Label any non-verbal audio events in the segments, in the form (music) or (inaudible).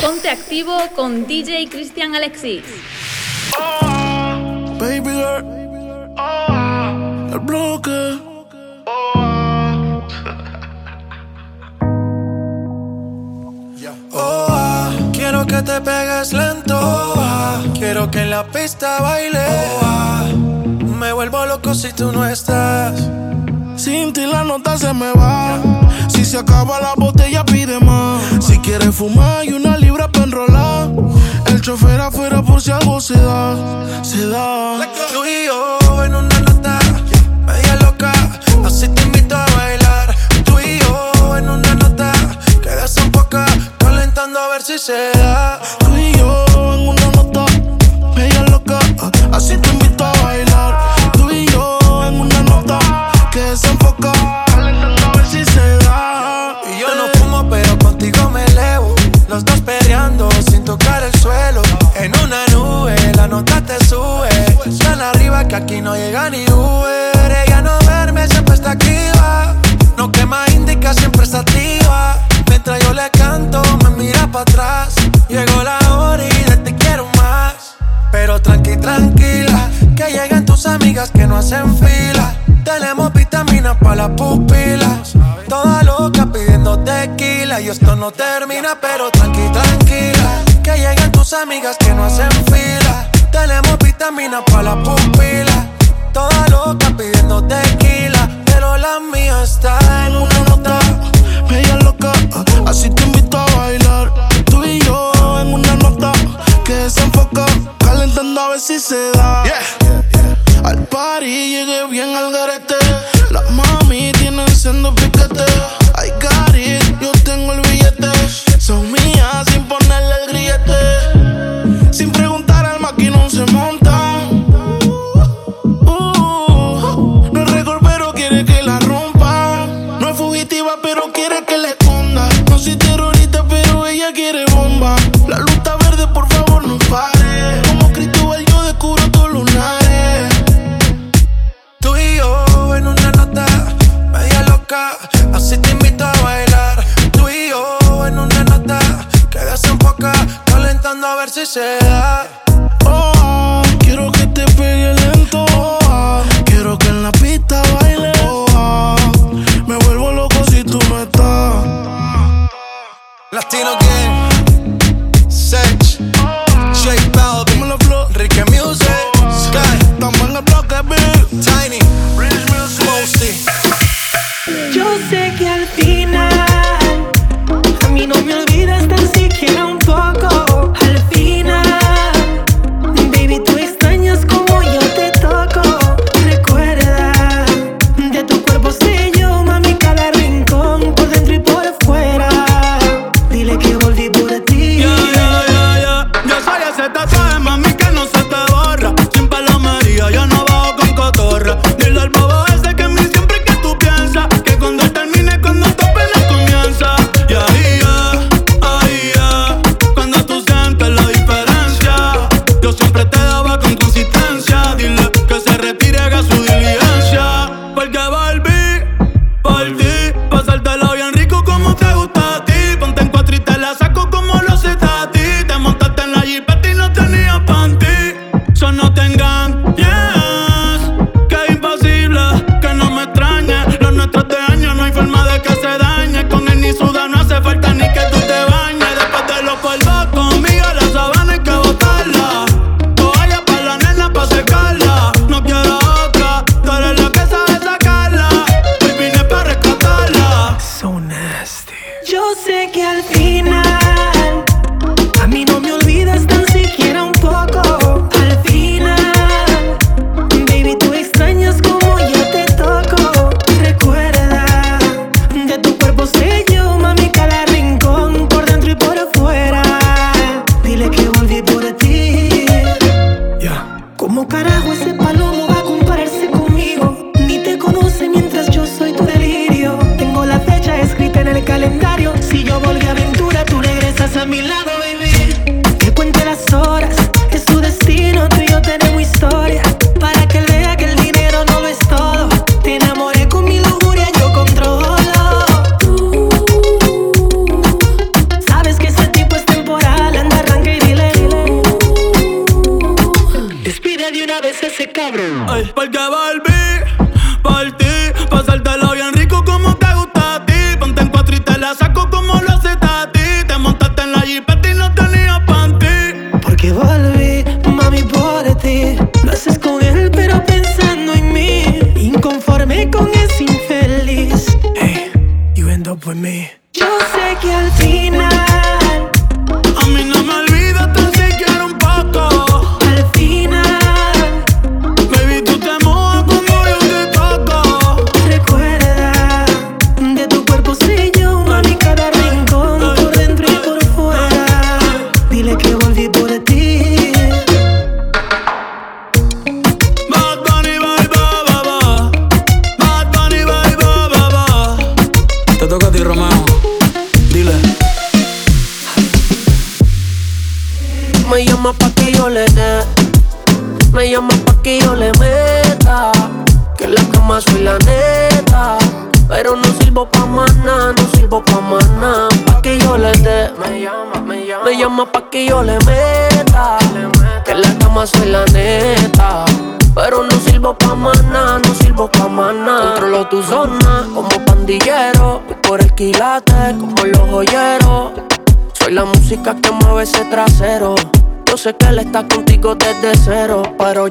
Ponte activo con DJ Cristian Alexis. Baby girl, el bloque. (laughs) Oh, ah, quiero que te pegues lento. Oh, ah, quiero que en la pista baile. Oh, ah, me vuelvo loco si tú no estás. Sin ti la nota se me va. Se acaba la botella, pide más. Si quieres fumar, y una libra para enrolar. El chofer afuera por si algo se da. Se da. Tú y yo en una nota, media loca. Así te invito a bailar. Tú y yo en una nota, que un poco calentando a ver si se da. Tú y yo en una nota, media loca. Así te invito a bailar. Tú y yo en una nota que desenfoca. Calentando Los dos peleando sin tocar el suelo. En una nube, la nota te sube. Tan arriba que aquí no llega ni Uber. Ella no verme, siempre está activa. No quema indica, siempre está activa. Mientras yo le canto, me mira para atrás. Llegó la hora y de te quiero más. Pero tranqui, tranquila, que llegan tus amigas que no hacen fila. Tenemos vitaminas para las pupilas. Toda loca pidiendo tequila. Y esto no termina, pero tranqui, tranquila. Que lleguen tus amigas que no hacen fila. Tenemos vitaminas para las pupilas. Toda loca pidiendo tequila. Pero la mía está en una nota. Media loca, así te invito a bailar. Tú y yo en una nota que desenfoca. Calentando a ver si se da. Al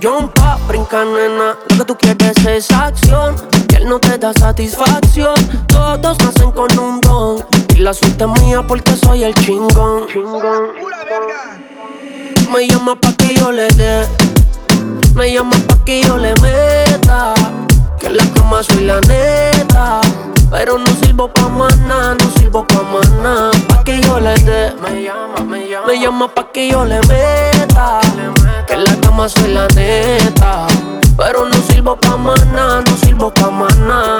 Pero yo pa' brinca, nena. Lo que tú quieres es acción. Y él no te da satisfacción. Todos nacen con un don. Y la suerte es mía porque soy el chingón. Me llama pa' que yo le dé. Me llama pa' que yo le meta. Que en la cama soy la neta. Pero no sirvo pa' maná, no sirvo pa' maná. Pa' que yo le dé. Me llama, me llama. Me llama pa' que yo le meta. Que en la cama soy la neta. Pero no sirvo pa' maná, no sirvo pa' maná.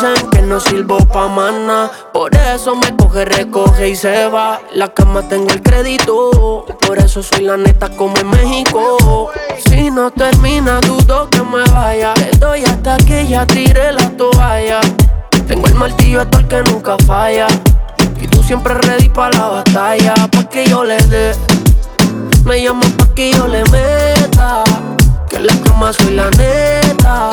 Dicen que no sirvo pa' maná. Por eso me coge, recoge y se va. La cama tengo el crédito. Por eso soy la neta como en México. Si no termina, dudo que me vaya. Le doy hasta que ya tire la toalla. Tengo el martillo hasta el que nunca falla. Y tú siempre ready pa' la batalla. Pa' que yo le dé. Me llama pa' que yo le meta. Que la cama soy la neta.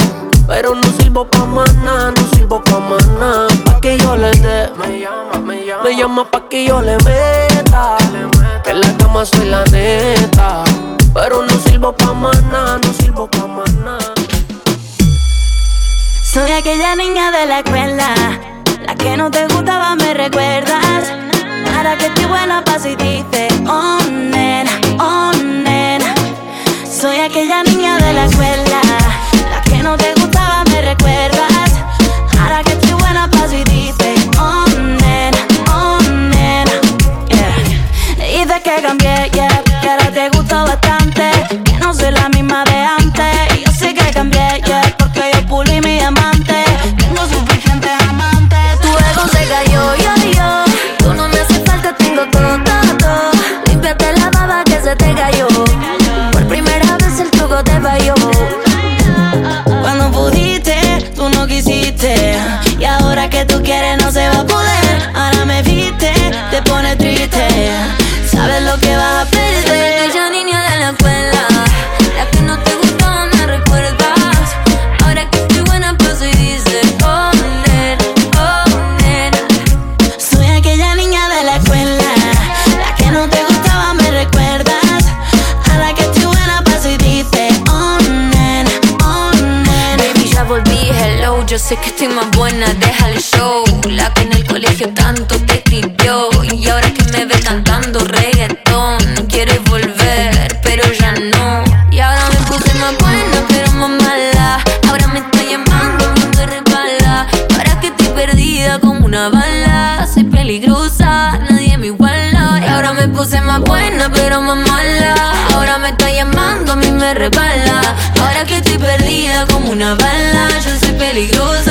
Pero no sirvo pa' maná, no sirvo pa' maná. Pa' que yo le dé. Me llama, me llama. Me llama pa' que yo le meta. Que en la cama soy la neta. Pero no sirvo pa' maná, no sirvo pa' maná. Soy aquella niña de la escuela, la que no te gustaba, me recuerdas. Ahora que estoy buena, paso y dice, oh nena, oh nena. Soy aquella niña de la escuela, que tú quieres, no se va a poder. Que estoy más buena, deja el show. La que en el colegio tanto te escribió. Y ahora que me ve cantando reggaetón, quieres volver, pero ya no. Y ahora me puse más buena, pero más mala. Ahora me está llamando, me resbala. Ahora que estoy perdida como una bala. Soy peligrosa, nadie me iguala. Y ahora me puse más buena, pero más mala. Ahora me está llamando, a mí me resbala. Ahora que estoy perdida como una bala. Yo soy peligrosa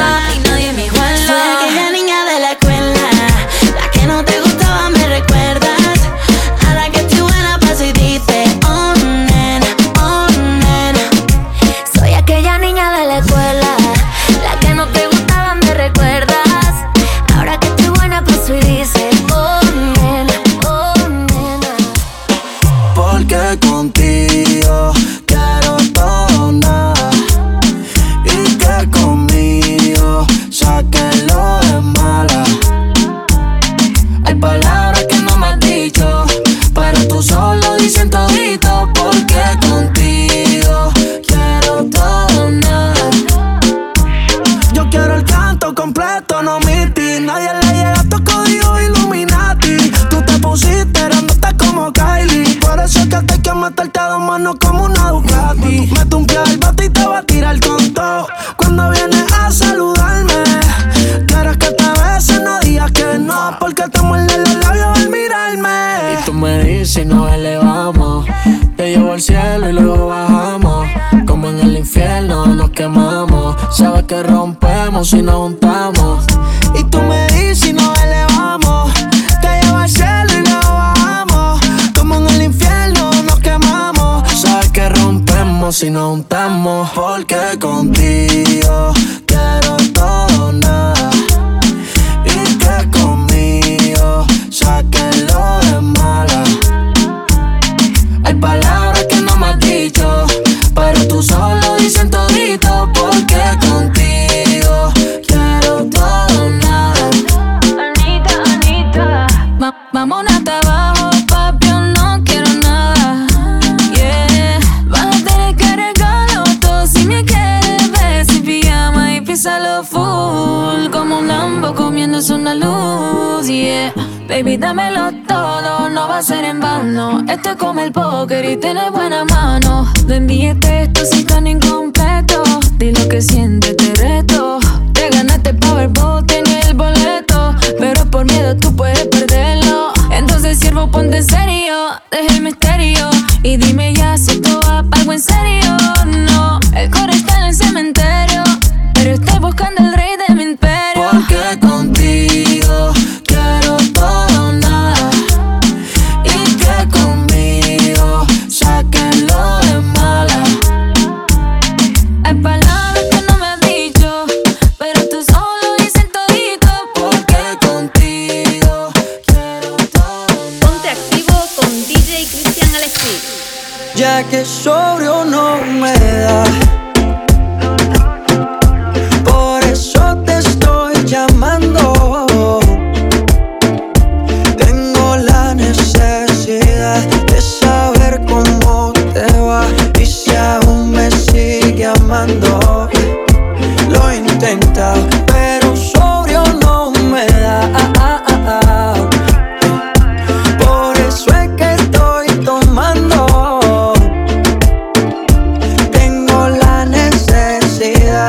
vano. Esto es como el póker y tienes buena mano. No envíes texto si tan incompleto. Di lo que sientes,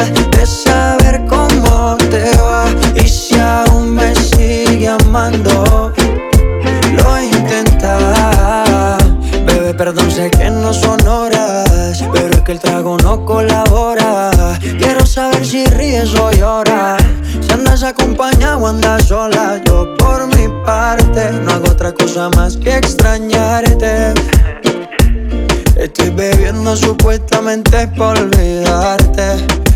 de saber cómo te va y si aún me sigue amando. Lo intenta, bebé, perdón, sé que no son horas, pero es que el trago no colabora. Quiero saber si ríes o lloras. Si andas acompañado o andas sola, yo por mi parte no hago otra cosa más que extrañarte. Estoy bebiendo supuestamente por olvidarte.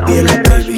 Baby baby.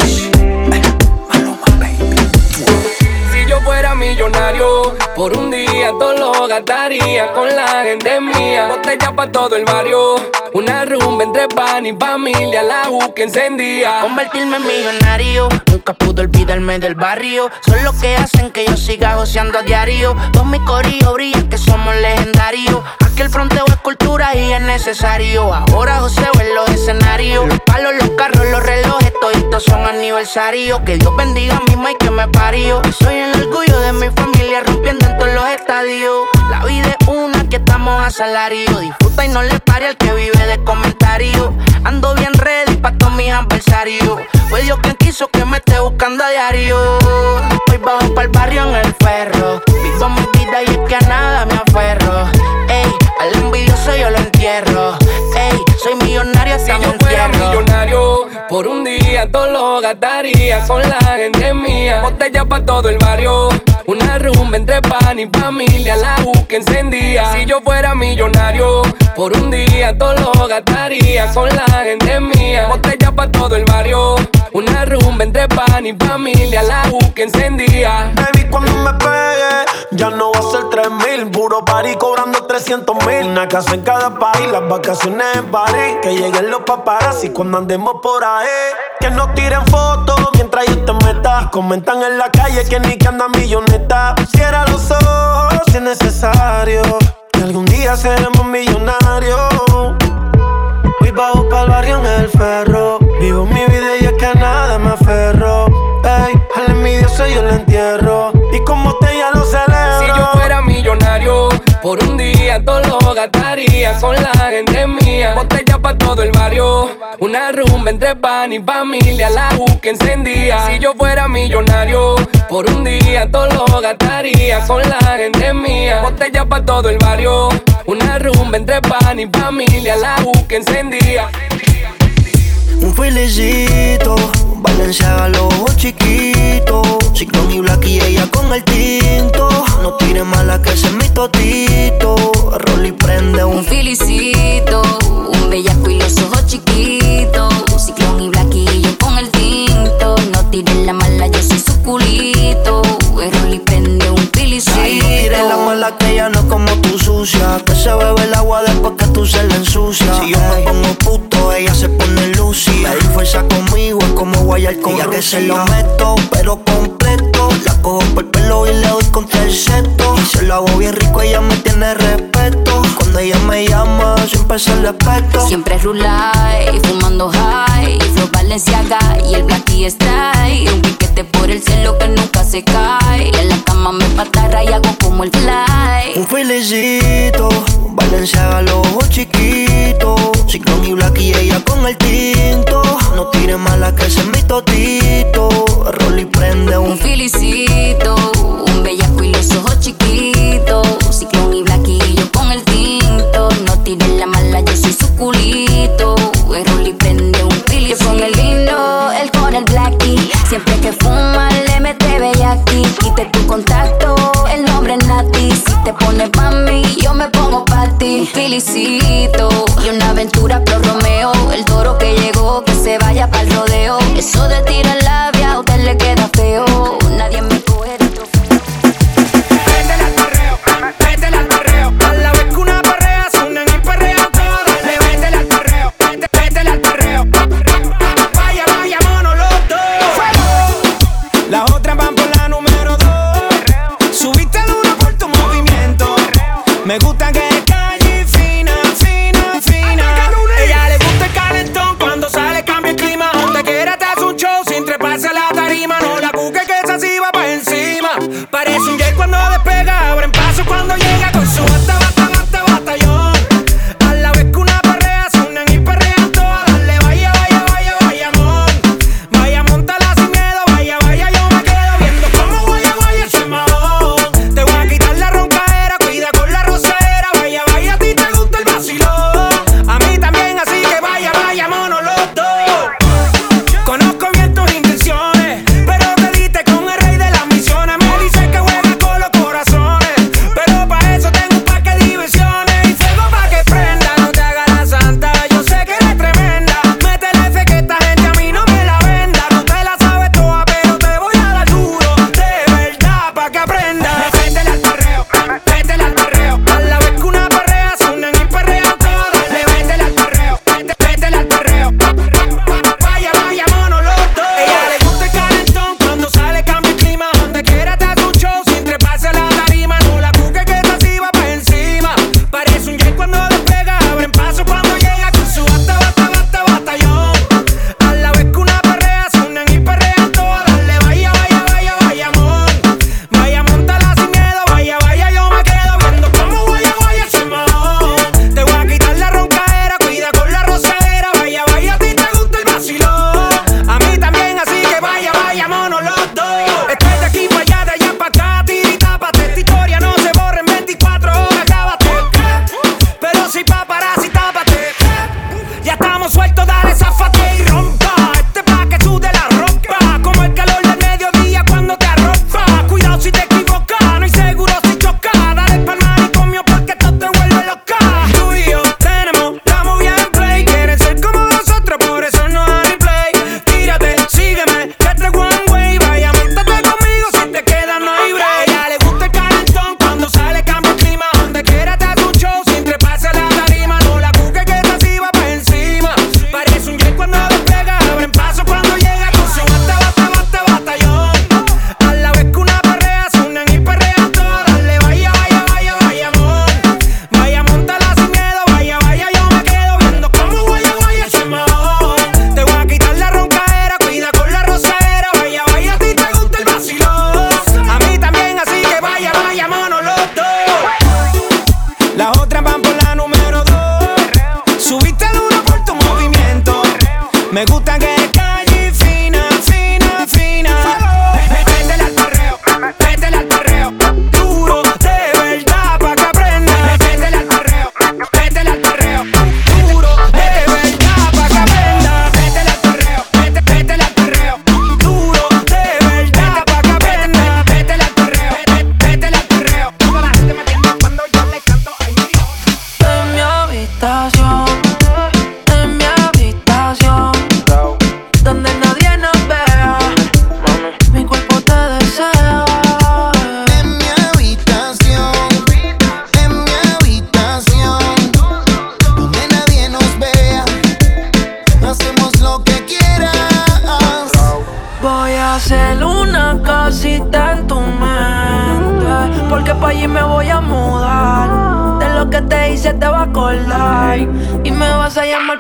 Si yo fuera millonario, por un día todo lo gastaría con la gente mía. Botella pa' todo el barrio, una rumba entre pan y familia, la U que encendía. Convertirme en millonario, nunca pude olvidarme del barrio. Son los que hacen que yo siga goceando a diario. Todos mis corillos brillan que somos legendarios. Aquí el fronteo es cultura y es necesario. Ahora joseo en los escenarios. Los palos, los carros, los relojes, toditos son aniversarios. aniversario. Que Dios bendiga a mi y que me parió. Soy el orgullo de mi familia, rompiendo en todos los estadios. La vida es una que estamos a salario. Disfruta y no le pare al que vive de comentarios. Ando bien ready pa' todos mis adversarios. Fue Dios quien quiso que me esté buscando a diario. Hoy bajo para el barrio en el ferro. Vivo mi vida y es que a nada me aferro. Ey, al envidioso yo lo entierro. Ey, soy millonario hasta Si yo fuera millonario, por un día todo lo gastaría con la gente mía. Botella pa' todo el barrio, una rumba entre pan y familia, la U que encendía. Si yo fuera millonario, por un día todo lo gastaría con la gente mía. Botella pa' todo el barrio, una rumba entre pan y familia, la U que encendía. Baby, cuando me pegue, ya no va a ser 3 mil. Puro party cobrando 300 mil. Una casa en cada país, las vacaciones en París. Que lleguen los paparazzi cuando andemos por ahí. Que nos tiren fotos mientras yo te meta. Comentan en la calle que ni que anda milloneta. Cierra los ojos si es necesario. Que algún día seremos millonarios. Voy bajo pa'l barrio en el ferro. Vivo mi vida y es que a nada me aferro. Ey, al envidioso yo lo entierro. Y como te ya lo celebro. Si yo fuera millonario, por un día todo lo gastaría con la gente mía. Botella pa' todo el barrio, una rumba entre pan y familia, la U que encendía. Si yo fuera millonario, por un día todo lo gastaría con la gente mía. Botella pa' todo el barrio, una rumba entre pan y familia, la U que encendía. Un felicito, Valenciaga los ojos chiquitos. Ciclón y Black y ella con el tinto. No tire mala que ese es mi totito. Rolly prende un Un felicito, un bellaco y los ojos chiquitos. Ciclón y blaquillo con el tinto. No tires la mala, yo soy su culito. El Rolly prende un felicito. Ay, no tires la mala que ella no es como tú sucia. Que se bebe el agua después que tú se la ensucia. Si yo me pongo puto, ella se pone Fuerza conmigo es como guayar con ella que se lo meto, pero completo. La cojo por el pelo y le doy contra el seto. Y se lo hago bien rico, ella me tiene respeto. Cuando ella me llama, siempre se le respeto. Siempre rulay, fumando high, flow Balenciaga y el black y strike. Un piquete por el cielo que nunca se cae. Y en la cama me patarra y hago como el fly. Un felicito, Valenciaga los ojos chiquitos. Ciclón y Black y ella con el tinto. No tire mala que ese es mi totito. Rolly prende un Un felicito, un bellaco y los ojos chiquitos. Ciclón y blaquillo con el tinto. No tires la mala, yo soy su culito. El Rolly prende un felicito. Yo con el lindo, él con el blackie. Siempre que fuma, le mete bellaquí. Quite tu contacto, el nombre es Nati. Si te pones pa' mí, yo me pongo pa' ti. Un felicito y una aventura pa'l rodeo. Eso de tirar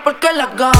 porque las ganas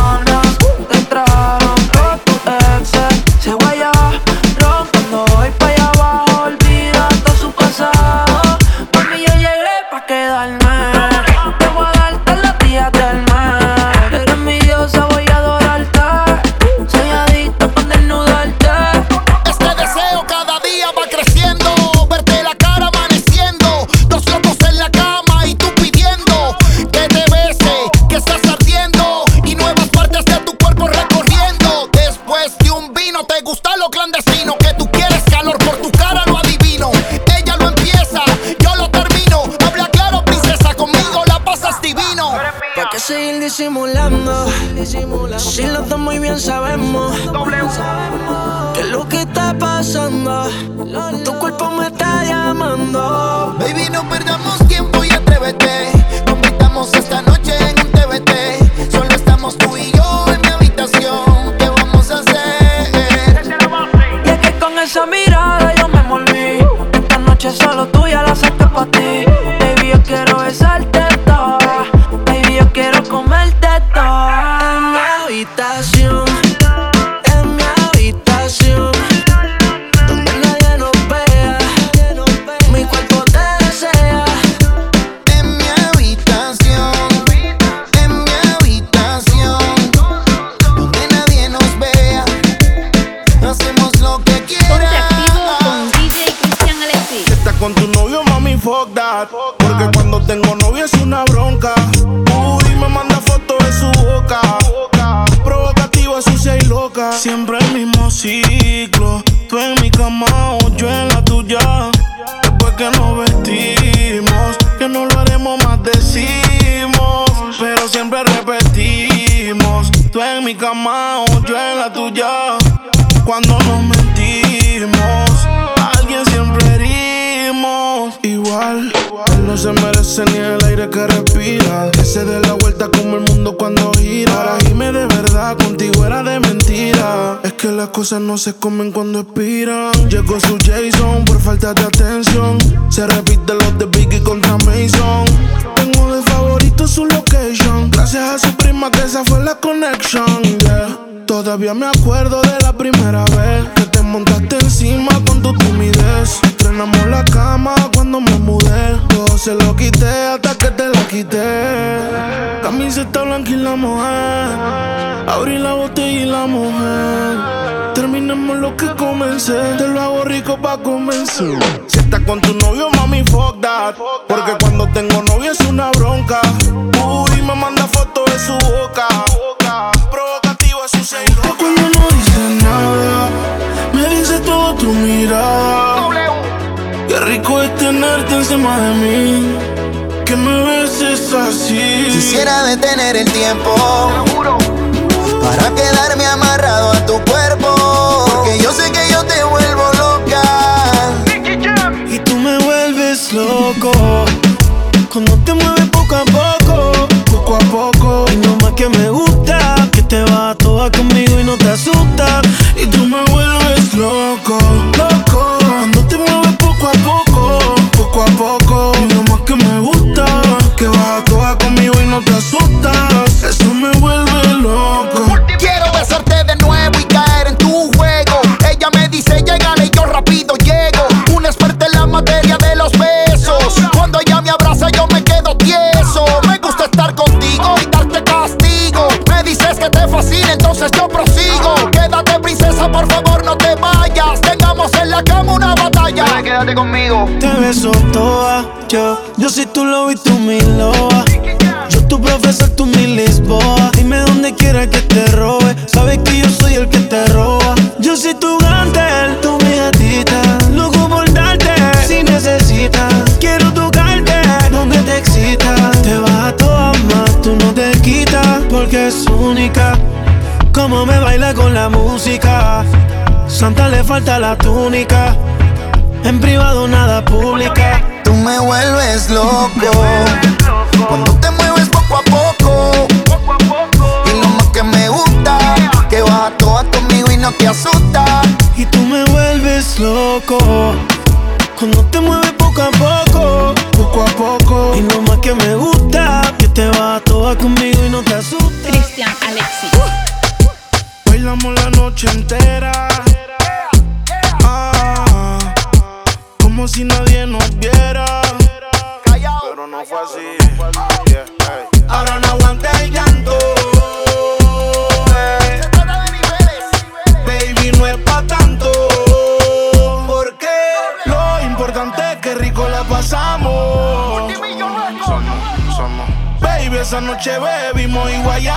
vuelta como el mundo cuando gira. Ahora gime de verdad, contigo era de mentira. Es que las cosas no se comen cuando expiran. Llegó su Jason por falta de atención. Se repite los de Biggie contra Mason. Tengo de favorito su location. Gracias a su prima que esa fue la conexión. Yeah. Todavía me acuerdo de la primera vez que te montaste encima con tu timidez. Llenamos la cama cuando me mudé. Todo se lo quité hasta que te la quité. Camiseta blanca y la mujer. Abrí la botella y la mujer. Terminemos lo que comencé. Te lo hago rico pa' convencer. Si estás con tu novio, mami, fuck that. Porque cuando tengo novio es una bronca. Uy, me manda fotos de su boca. Provocativo es su seguidor. Cuando no dice nada, me dice todo tu mirada rico es tenerte encima de mí. Que me beses así. Quisiera detener el tiempo. Te juro. Para quedarme a falta la túnica. En privado nada pública. Tú me vuelves loco. así. Ahora no aguanta el llanto. Eh. Baby, no es pa' tanto. Porque lo importante es que rico la pasamos. Baby, esa noche bebimos y guayamos.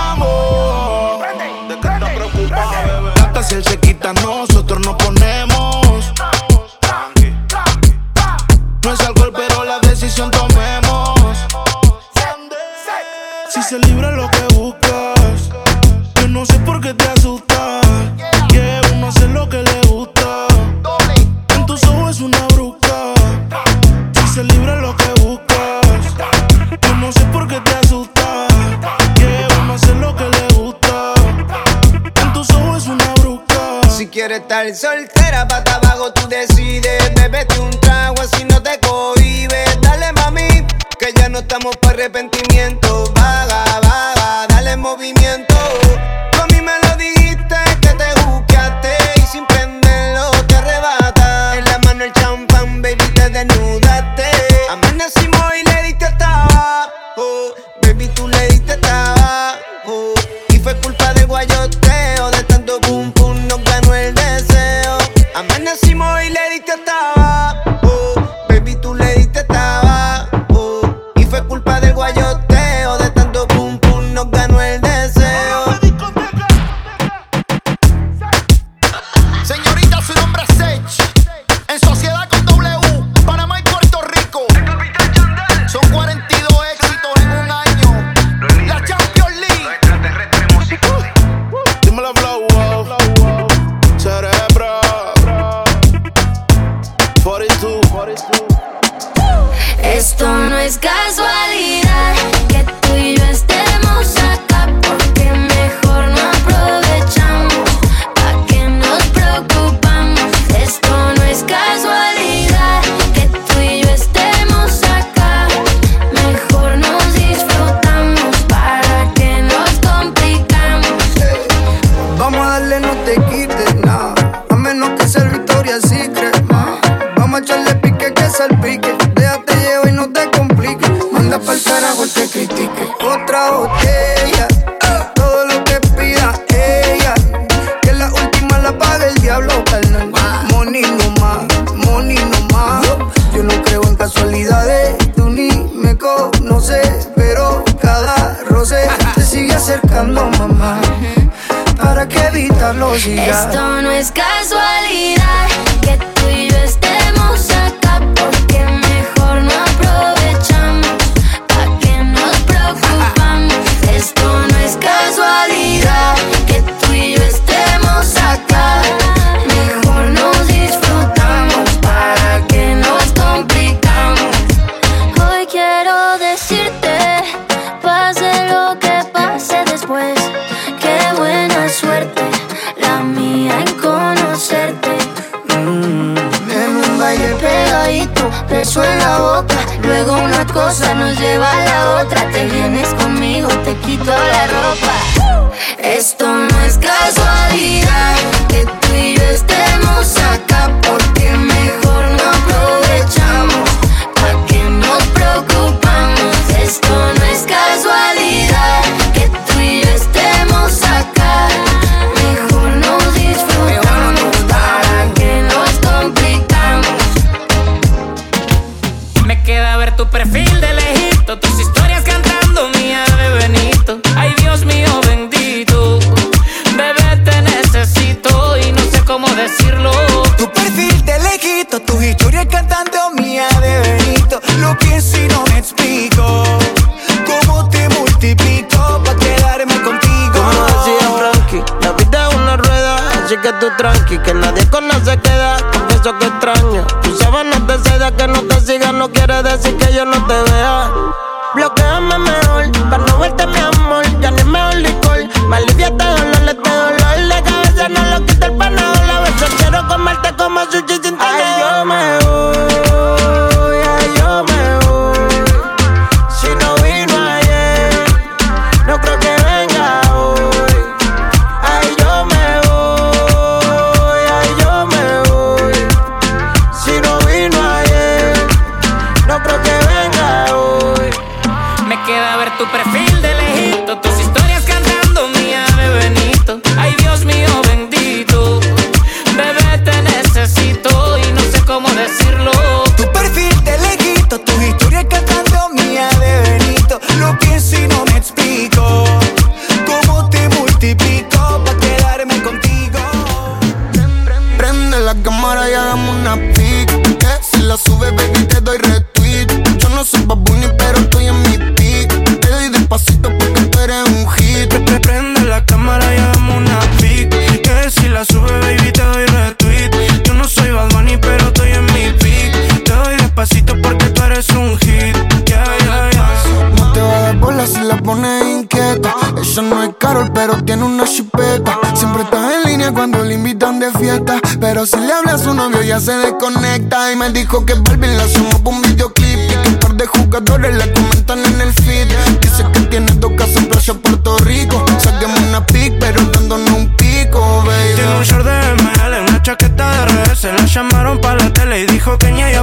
Siempre estás en línea cuando le invitan de fiesta. Pero si le habla a su novio ya se desconecta. Y me dijo que Balvin la sumó por un videoclip. Y que un par de jugadores la comentan en el feed. Dice que tiene dos casas en Playa Puerto Rico. Saquemos una pic, pero dándonos un pico, baby. Tiene un short de ML, una chaqueta de RS. La llamaron para la tele y dijo que ni ella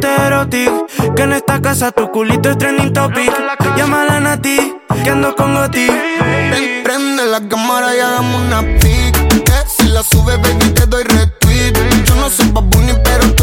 Que en esta casa tu culito es trending topic. Llámala a Nati, que ando con Goti. Prende la cámara y hagamos una pic. Eh, si la sube, baby, te doy retweet. Yo no soy babuni, pero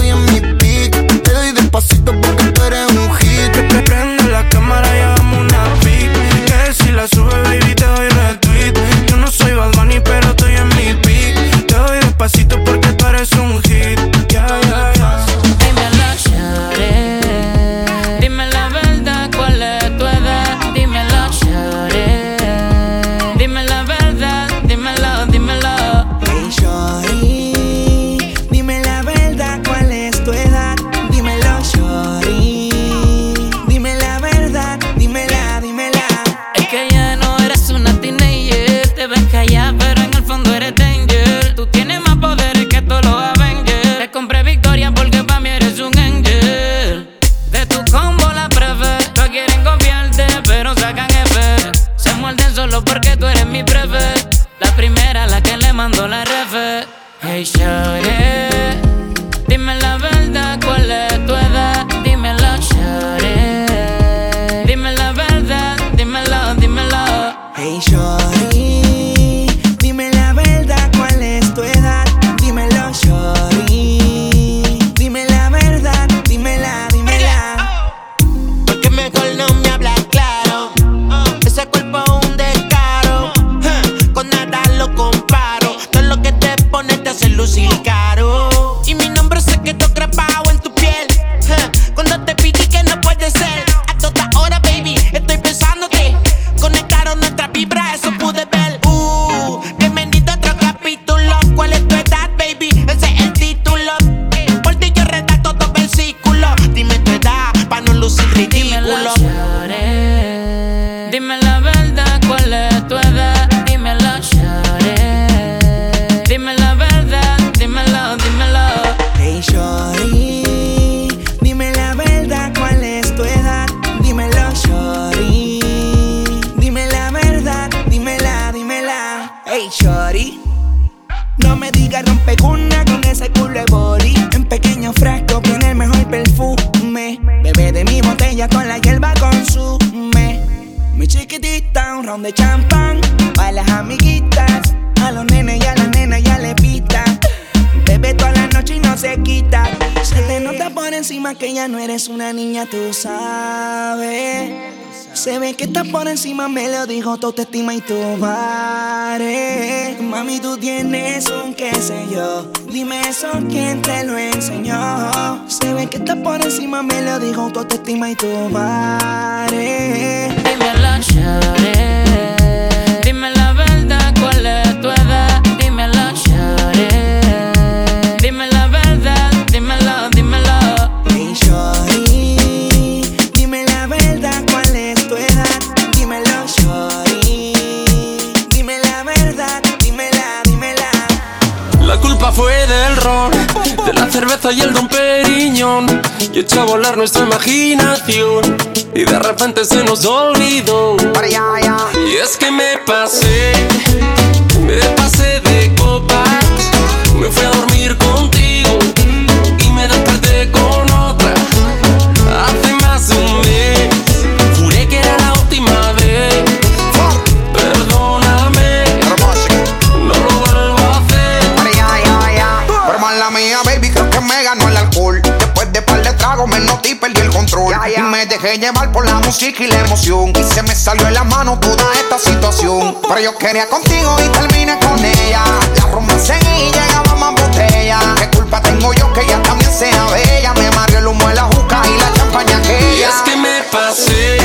lover, hey shorty, be my lover. conmigo tu autoestima y tu pared. Mami, tú tienes un qué sé yo. Dime eso, ¿quién te lo enseñó? Se ve que estás por encima, me lo dijo tu autoestima y tu pared. Y el Don Periñón. Y echó a volar nuestra imaginación. Y de repente se nos olvidó. Y es que me pasé, me pasé de copas, me fui a dormir con llevar por la música y la emoción. Y se me salió de la mano toda esta situación. Pero yo quería contigo y terminé con ella. La rumba seguía y llegaba más botella. ¿Qué culpa tengo yo que ella también sea bella? Me mareó el humo de la juca y la champaña que ella. Es que me pasé.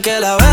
que la vea.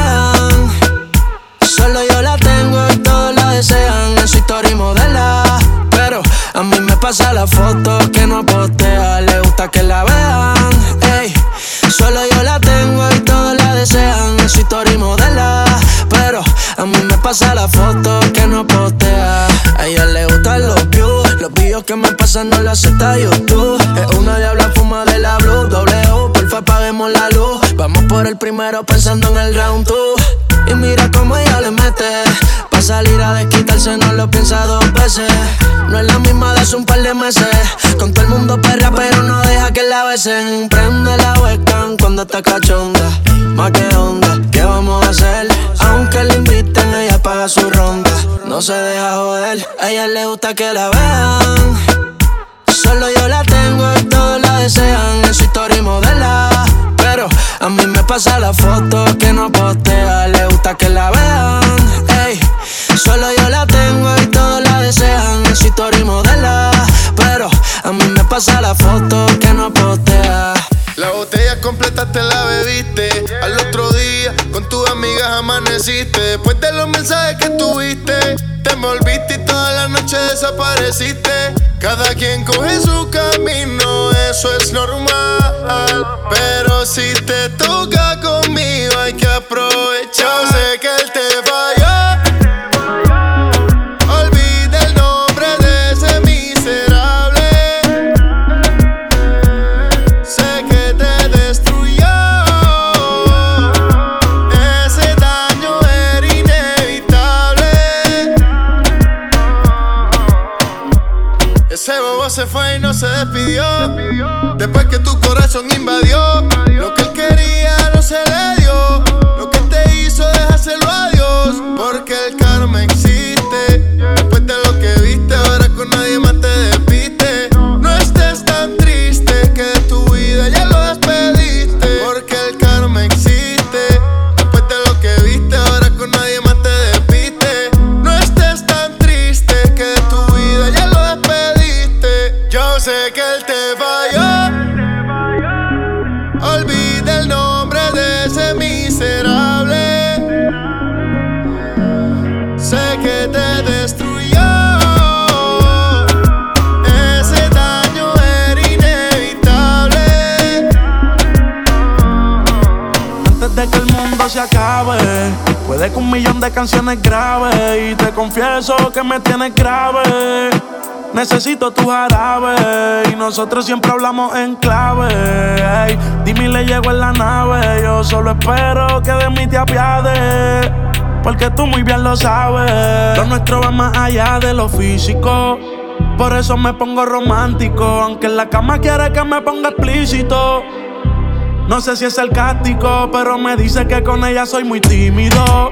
que la can't go. Después canciones graves y te confieso que me tienes grave. Necesito tu jarabe y nosotros siempre hablamos en clave. Dime le llego en la nave. Yo solo espero que de mí te apiades. Porque tú muy bien lo sabes. Lo nuestro va más allá de lo físico. Por eso me pongo romántico. Aunque en la cama quiere que me ponga explícito. No sé si es sarcástico, pero me dice que con ella soy muy tímido.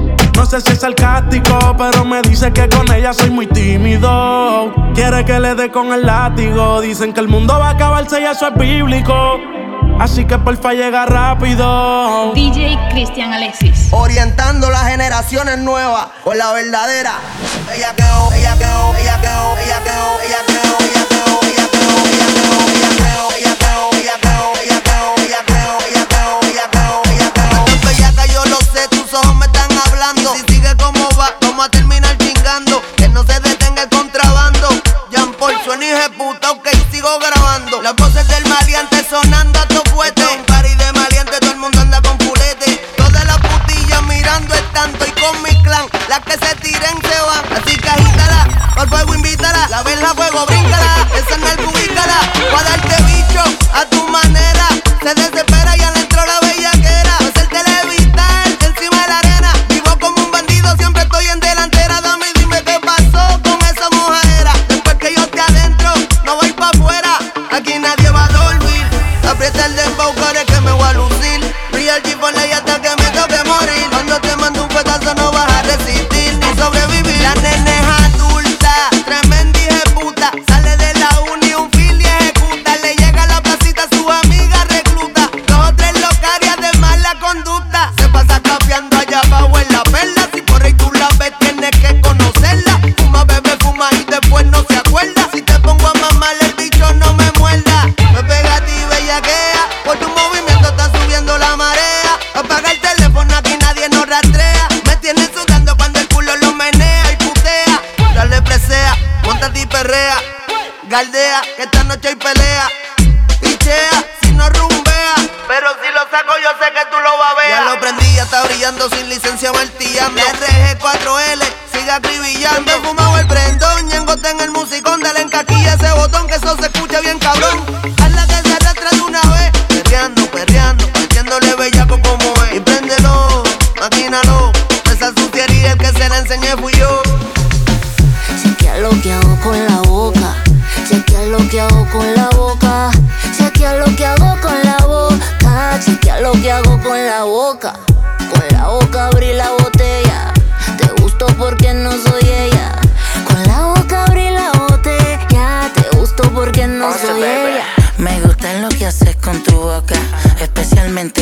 No sé si es sarcástico, pero me dice que con ella soy muy tímido. Quiere que le dé con el látigo. Dicen que el mundo va a acabarse y eso es bíblico. Así que porfa llega rápido. DJ Cristian Alexis. Orientando las generaciones nuevas con la verdadera. Ella quedó, ella quedó, ella quedó, ella quedó, ella quedó, ella quedó, a terminar chingando. Que no se detenga el contrabando. Jean Paul suena de puta, ok, sigo grabando. Las voces del maleante sonando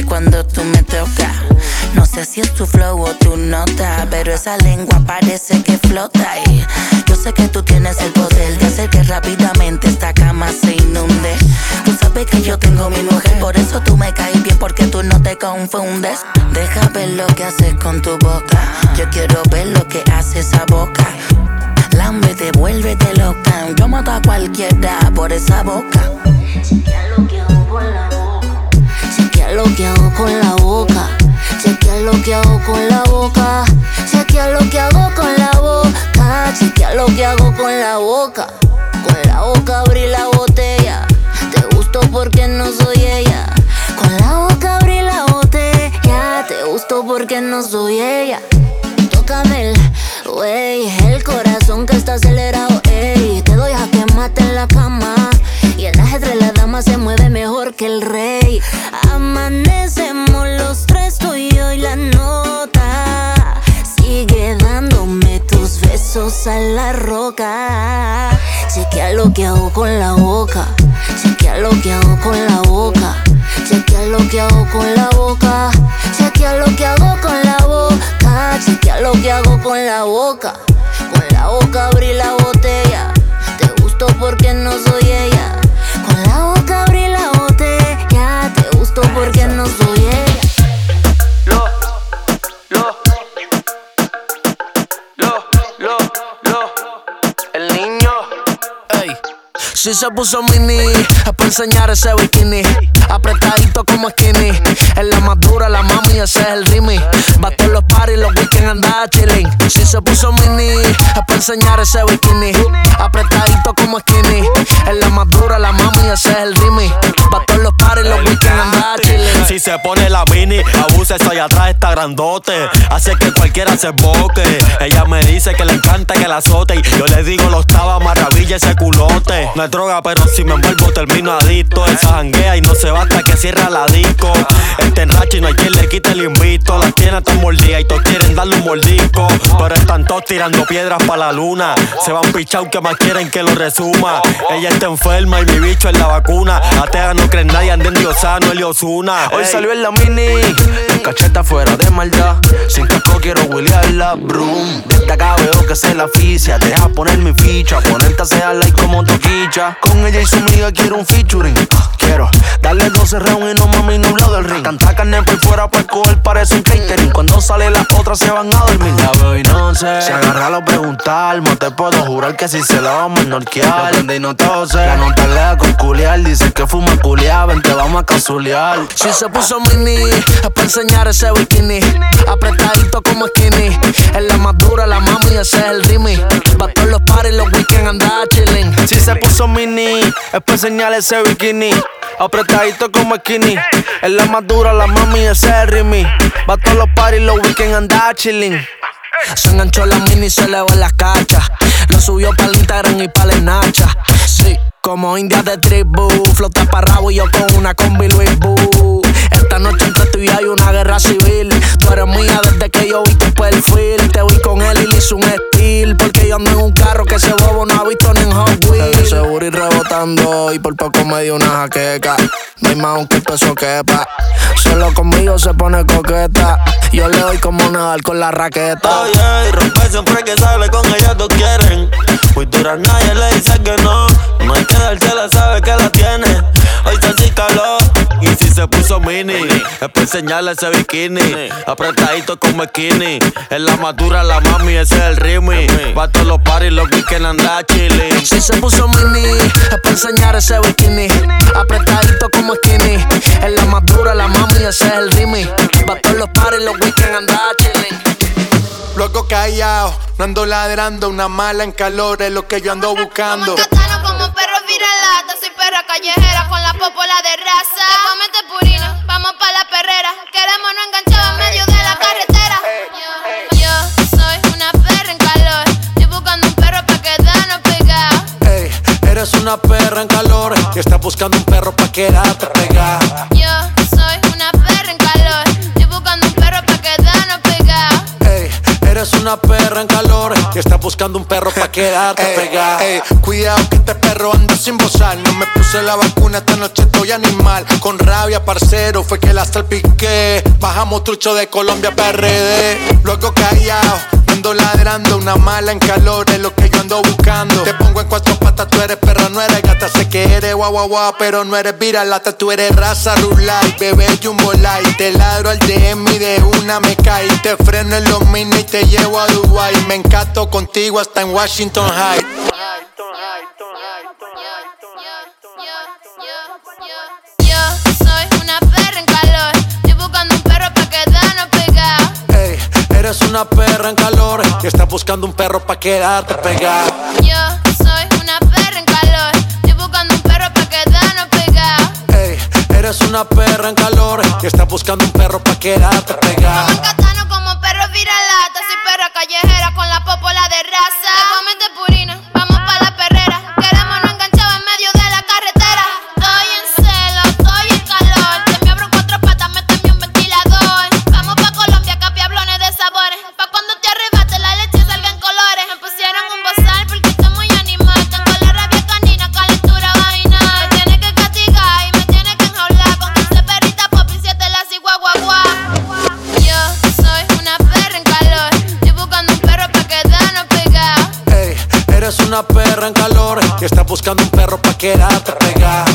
cuando tú me tocas. No sé si es tu flow o tu nota, pero esa lengua parece que flota. Y yo sé que tú tienes el poder de hacer que rápidamente esta cama se inunde. Tú sabes que yo tengo mi mujer, por eso tú me caes bien, porque tú no te confundes. Deja ver lo que haces con tu boca, yo quiero ver lo que hace esa boca. lámbete, vuélvete loca. Yo mato a cualquiera por esa boca. Lo que con la lo que hago con la boca. Chequea lo que hago con la boca. Chequea lo que hago con la boca. Chequea lo que hago con la boca. Con la boca abrí la botella. Te gusto porque no soy ella. Con la boca abrí la botella. Te gusto porque no soy ella. Tócame el wey, el corazón que está acelerado, ey. Te doy a que mate en la cama. Y el ajedrez la dama se mueve mejor que el rey. Amanecemos los tres, tú y yo la nota. Sigue dándome tus besos a la roca. Chequea lo que hago con la boca. Chequea lo que hago con la boca. Chequea lo que hago con la boca. Chequea lo que hago con la boca. Chequea lo que hago con la boca. Con la boca abrí la botella. Te gusto porque no soy ella. Con la boca abrí la botella. Te gusto porque no soy ella. Lo, lo, el niño. Ey. Si se puso mini, es para enseñar ese bikini. Apretadito como skinny. Es la más dura, la mami, ese es el rimi. Va todos los parties, los weekends anda chilling. Si se puso mini, es para enseñar ese bikini. Apretadito como skinny. Es la más dura, la mami, ese es el rimi. Va todos los parties, los weekends anda se pone la mini, abusa eso allá atrás está grandote. Hace que cualquiera se boque. Ella me dice que le encanta que la azote. Y yo le digo, lo estaba maravilla ese culote. No es droga, pero si me envuelvo termino adicto. Esa janguea y no se va hasta que cierra la disco. Este enrache y no hay quien le quite el invito. Las tiene tan mordidas y todos quieren darle un mordisco. Pero están todos tirando piedras para la luna. Se van pichao que más quieren que lo resuma. Ella está enferma y mi bicho es la vacuna. Atea no creen nadie, anden diosano, el Osuna. Hoy salió en la mini, cacheta fuera de maldad. Sin casco quiero la broom. Acá veo que se la aficia. Deja poner mi ficha, ponerte a hacer like como toquicha. Con ella y su amiga quiero un featuring. Quiero darle 12 rounds y no mami nublado del ring. Cantar carne por fuera para coger parece un catering. Cuando sale las otras se van a dormir. La veo y no sé. Se agarra a preguntar, no te puedo jurar que si se la vamos a norquear. Prende y no tose. La nota lea con culiar. Dice que fuma culiar, ven te vamos a casulear. Si se puso mini, es para enseñar ese bikini. Apretadito como skinny. Es la más dura, la mami, ese es el rimi. Pa' todos los parties, los weekends anda chilling. Si se puso mini, es para enseñar ese bikini. Apretadito como skinny. Es la más dura, la mami, ese es el rimi. Pa' todos los parties, los weekends anda chilling. Se enganchó la mini y se le va las cachas. Lo subió para el Instagram y para la Nacha. Sí, como india de tribu. Flota para rabo y yo con una combi Louis Boo. Esta noche entre tú y hay una guerra civil. Tú eres mía desde que yo vi tu perfil. Te vi con él y le hice un estilo. Porque yo ando en un carro que ese bobo no ha visto ni en Hot Wheels. seguro y rebotando. Y por poco me dio una jaqueca. No hay más aunque el peso quepa. Solo conmigo se pone coqueta. Yo le doy como nadar con la raqueta. Oye, y rompe siempre que sale con ella todos quieren. Muy dura, nadie le dice que no. No hay que dársela, sabe que la tiene. Hoy está así calor. Y si se puso mini, es para enseñarle ese bikini. Apretadito como skinny. Es la madura, la mami, ese es el rimi. Va todos los parties, los weekends anda chilling. Si se puso mini, es para enseñar ese bikini. Apretadito como skinny. Es la más dura, la mami, ese es el rimi. Va todos los parties, los weekends anda chilling. Luego callado, no ando ladrando, una mala en calor es lo que yo ando buscando. Katana como perro viralata, soy perra callejera con la popola de raza. Te comete purina, vamos pa' la perrera, queremos no enganchado en medio de la carretera. Yo, yo soy una perra en calor, estoy buscando un perro pa' quedarnos pegados. Ey, eres una perra en calor y estás buscando un perro pa' quedarte pegada. Yo eres una perra en calor y estás buscando un perro pa' quedarte pegada. Ey, cuidado que este perro anda sin bozar. No me puse la vacuna, esta noche estoy animal. Con rabia, parcero, fue que la salpiqué. Bajamos trucho de Colombia PRD. Luego callado, ando ladrando. Una mala en calor es lo que yo ando buscando. Te pongo en cuatro patas, tú eres perra, no eres gata. Sé que eres guau guau guau, pero no eres viralata. Tú eres raza rulay, bebé jumbo light. Te ladro al DM y de una me cae. Te freno en los mini y te llevo a Dubai. Me encanto contigo hasta en Washington High. Yo soy una perra en calor. Estoy buscando un perro para quedarnos pegados. Hey, eres una perra en calor. Y estás buscando un perro para quedarte pegado. Yo soy una perra en calor. Estoy buscando un perro para quedarnos pegados. Hey, eres una perra en calor. Y estás buscando un perro para quedarte pegado. Como perro viral con la popola de raza. Te purina. queda pegar.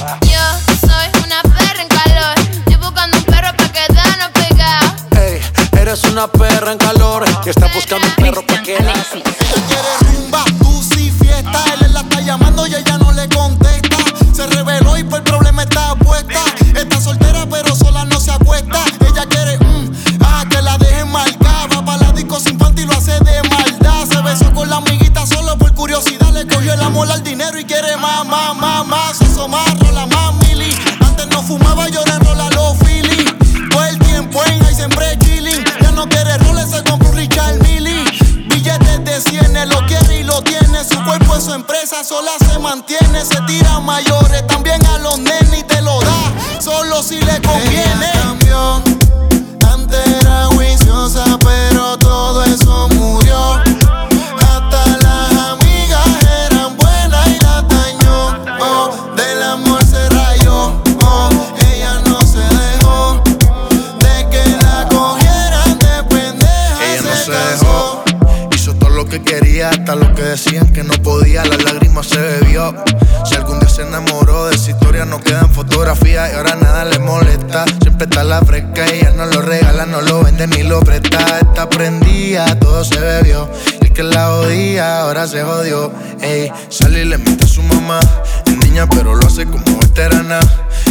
Sale y le mete a su mamá. Es niña, pero lo hace como veterana.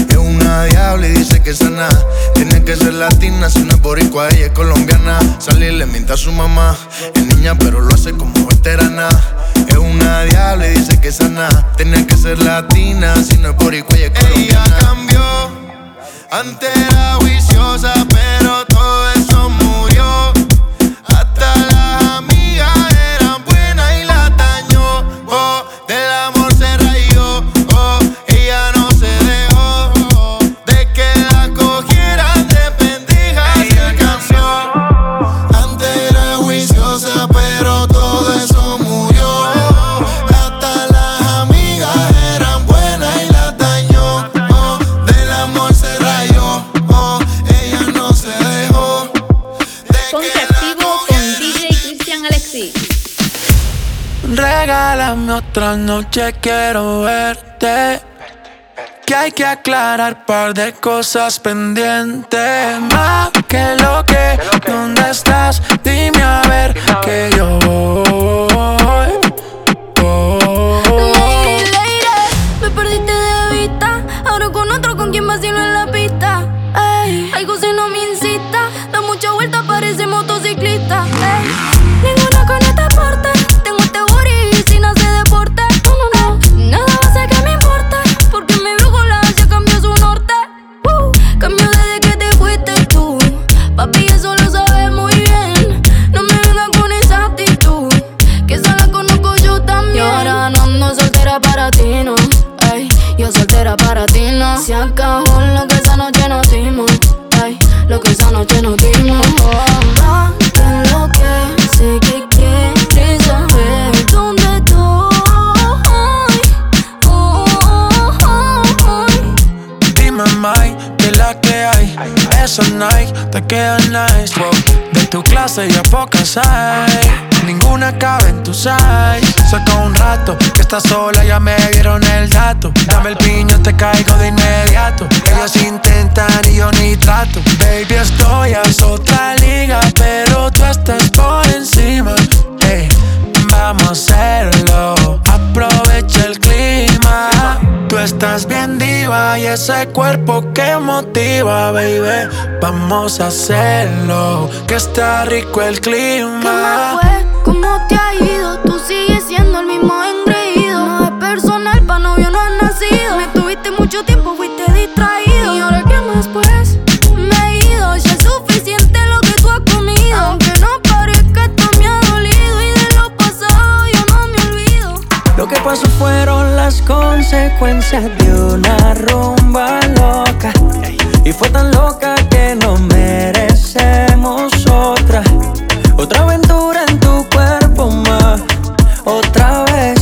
Es una diabla y dice que sana. Tiene que ser latina, si no es por boricua, ella es colombiana. Sale y le miente a su mamá. Es niña, pero lo hace como veterana. Es una diabla y dice que sana. Tiene que ser latina, si no es boricua, ella es colombiana. Ella cambió. Antes era viciosa, pero Otra noche quiero verte. Que hay que aclarar par de cosas pendientes. Más que lo que, ¿dónde estás? Dime a ver que yo voy seis a pocas hay. Ninguna cabe en tu size. Saca un rato que estás sola, ya me dieron el dato. Dame el piño, te caigo de inmediato. Ellos intentan y yo ni trato. Baby, estoy a otra liga, pero tú estás por encima. Hey, vamos a hacerlo. Aprovecha el clima. Tú estás bien y ese cuerpo que motiva, baby. Vamos a hacerlo, que está rico el clima. ¿Qué más fue? ¿Cómo te ha ido? Tú sigues siendo el mismo engreído. No es personal, pa' novio no has nacido. Me tuviste mucho tiempo, fuiste distraído. ¿Y ahora qué más pues? Me he ido, ya es suficiente lo que tú has comido. Aunque no parezca, esto me ha dolido. Y de lo pasado yo no me olvido. Lo que pasó fueron las consecuencias de una rumba loca. Y fue tan loca que no merecemos otra. Otra aventura en tu cuerpo más. Otra vez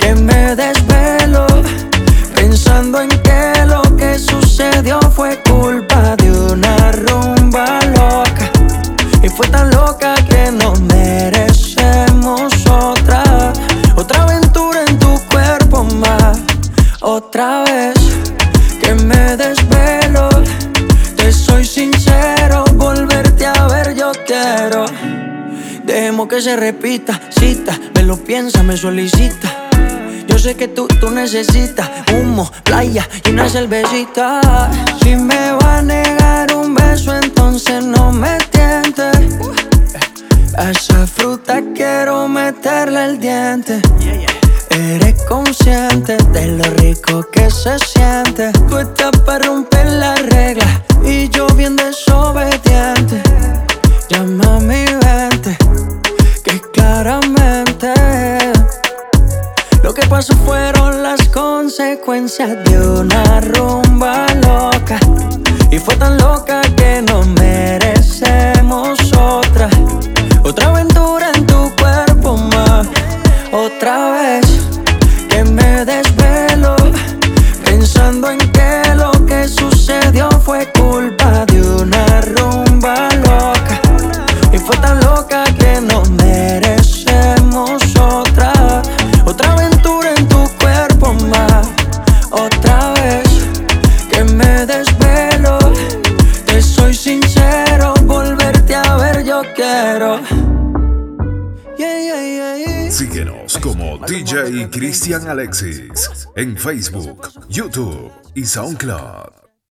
que me desvelo. Pensando en que lo que sucedió fue se repita, cita, me lo piensa, me solicita. Yo sé que tú, tú necesitas humo, playa y una cervecita. Si me va a negar un beso, entonces no me tientes. A esa fruta quiero meterle el diente. Eres consciente de lo rico que se siente. Tú estás para romper la regla y yo bien desobediente. Llama a mi vente, claramente lo que pasó fueron las consecuencias de una rumba loca. Y fue tan loca que no merecemos DJ Cristian Alexis en Facebook, YouTube y SoundCloud.